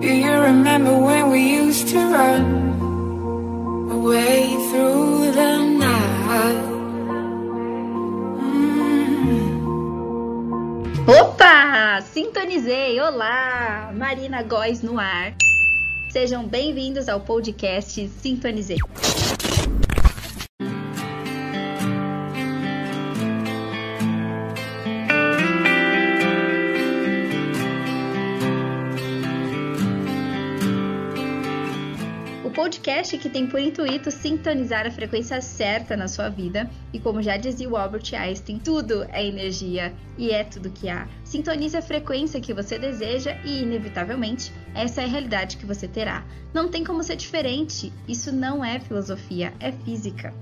Do you remember when we used to run away through the night? Opa! Sintonizei! Olá! Marina Góes no ar. Sejam bem-vindos ao podcast Sintonizei. Podcast que tem por intuito sintonizar a frequência certa na sua vida e como já dizia o Albert Einstein, tudo é energia e é tudo que há. Sintonize a frequência que você deseja e, inevitavelmente, essa é a realidade que você terá. Não tem como ser diferente. Isso não é filosofia, é física.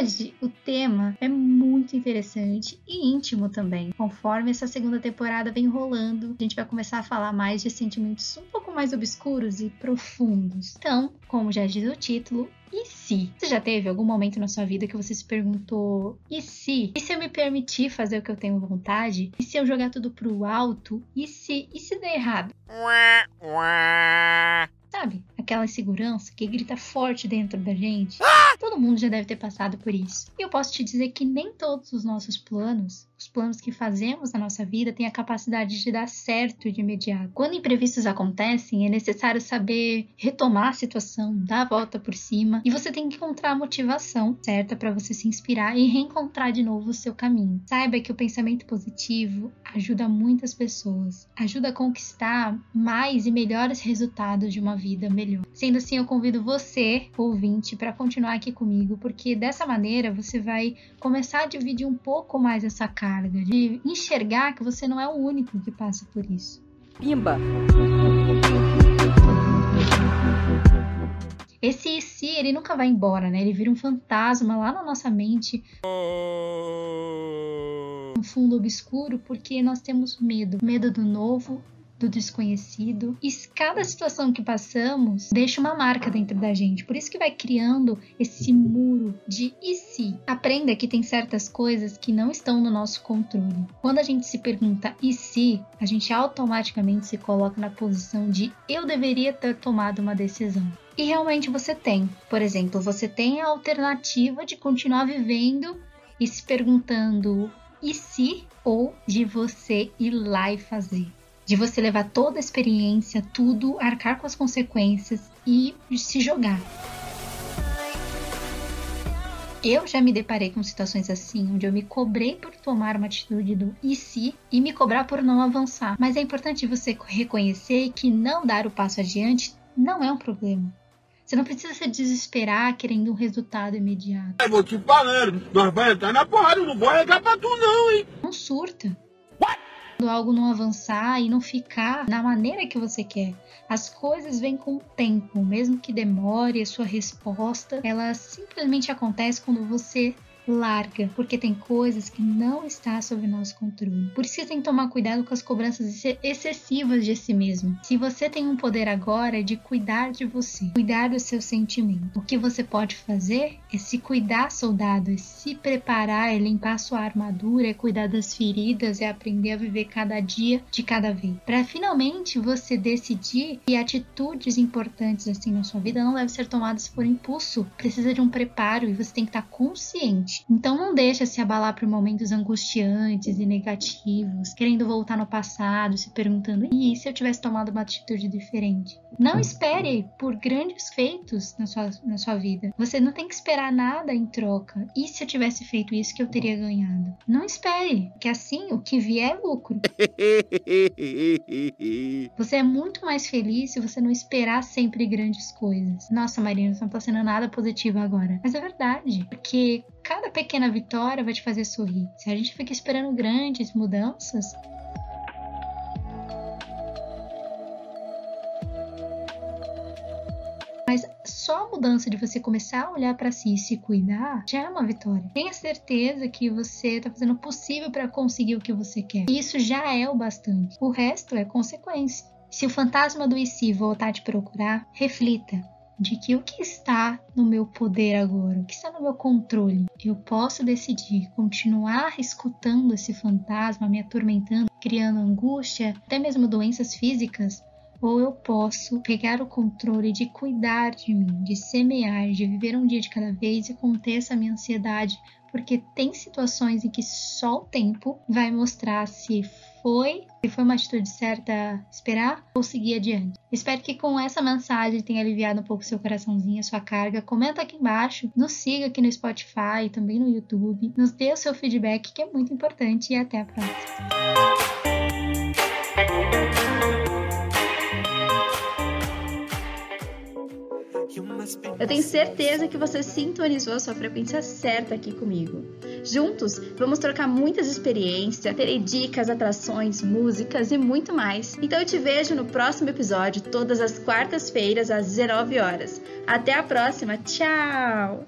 Hoje o tema é muito interessante e íntimo também. Conforme essa segunda temporada vem rolando, a gente vai começar a falar mais de sentimentos um pouco mais obscuros e profundos. Então, como já diz o título, e se? Você já teve algum momento na sua vida que você se perguntou: e se? E se eu me permitir fazer o que eu tenho vontade? E se eu jogar tudo pro alto? E se? E se der errado? Sabe? Aquela insegurança que grita forte dentro da gente. Todo mundo já deve ter passado por isso. E eu posso te dizer que nem todos os nossos planos, os planos que fazemos na nossa vida, têm a capacidade de dar certo de imediato. Quando imprevistos acontecem, é necessário saber retomar a situação, dar a volta por cima, e você tem que encontrar a motivação certa para você se inspirar e reencontrar de novo o seu caminho. Saiba que o pensamento positivo ajuda muitas pessoas, ajuda a conquistar mais e melhores resultados de uma vida melhor. Sendo assim, eu convido você, ouvinte, para continuar aqui comigo, porque dessa maneira você vai começar a dividir um pouco mais essa carga, de enxergar que você não é o único que passa por isso. Pimba! Esse e se, ele nunca vai embora, né? Ele vira um fantasma lá na nossa mente. Um fundo obscuro, porque nós temos medo. Medo do novo, do desconhecido. E cada situação que passamos deixa uma marca dentro da gente. Por isso que vai criando esse muro de e se. Aprenda que tem certas coisas que não estão no nosso controle. Quando a gente se pergunta e se, a gente automaticamente se coloca na posição de eu deveria ter tomado uma decisão. E realmente você tem. Por exemplo, você tem a alternativa de continuar vivendo e se perguntando e se ou de você ir lá e fazer de você levar toda a experiência, tudo, arcar com as consequências e se jogar. Eu já me deparei com situações assim, onde eu me cobrei por tomar uma atitude do e se e me cobrar por não avançar. Mas é importante você reconhecer que não dar o passo adiante não é um problema. Você não precisa se desesperar querendo um resultado imediato. Eu vou te falando, nós vamos entrar na porrada, não vou arregar pra tu não, hein? Não surta algo não avançar e não ficar na maneira que você quer. As coisas vêm com o tempo, mesmo que demore a sua resposta, ela simplesmente acontece quando você larga, porque tem coisas que não está sob nosso controle. Por isso tem que tomar cuidado com as cobranças excessivas de si mesmo. Se você tem um poder agora de cuidar de você, cuidar do seu sentimento, o que você pode fazer é se cuidar, soldado, é se preparar, é limpar sua armadura, é cuidar das feridas, é aprender a viver cada dia de cada vez. Para finalmente você decidir que atitudes importantes assim na sua vida não devem ser tomadas por impulso, precisa de um preparo e você tem que estar consciente então não deixa se abalar por momentos angustiantes e negativos, querendo voltar no passado, se perguntando: e se eu tivesse tomado uma atitude diferente? Não espere por grandes feitos na sua, na sua vida. Você não tem que esperar nada em troca. E se eu tivesse feito isso que eu teria ganhado? Não espere, que assim o que vier é lucro. Você é muito mais feliz se você não esperar sempre grandes coisas. Nossa, Marina, você não tá sendo nada positiva agora. Mas é verdade, porque cada pequena vitória vai te fazer sorrir. Se a gente fica esperando grandes mudanças, Mas só a mudança de você começar a olhar para si e se cuidar já é uma vitória. Tenha certeza que você está fazendo o possível para conseguir o que você quer. E isso já é o bastante. O resto é consequência. Se o fantasma do IC voltar a te procurar, reflita. De que o que está no meu poder agora, o que está no meu controle. Eu posso decidir continuar escutando esse fantasma me atormentando, criando angústia, até mesmo doenças físicas, ou eu posso pegar o controle de cuidar de mim, de semear, de viver um dia de cada vez e conter essa minha ansiedade, porque tem situações em que só o tempo vai mostrar se foi, se foi uma atitude certa esperar ou seguir adiante. Espero que com essa mensagem tenha aliviado um pouco seu coraçãozinho, sua carga. Comenta aqui embaixo, nos siga aqui no Spotify, também no YouTube, nos dê o seu feedback que é muito importante e até a próxima. Eu tenho certeza que você sintonizou a sua frequência certa aqui comigo. Juntos, vamos trocar muitas experiências, terei dicas, atrações, músicas e muito mais. Então eu te vejo no próximo episódio, todas as quartas-feiras às 19 horas. Até a próxima, tchau!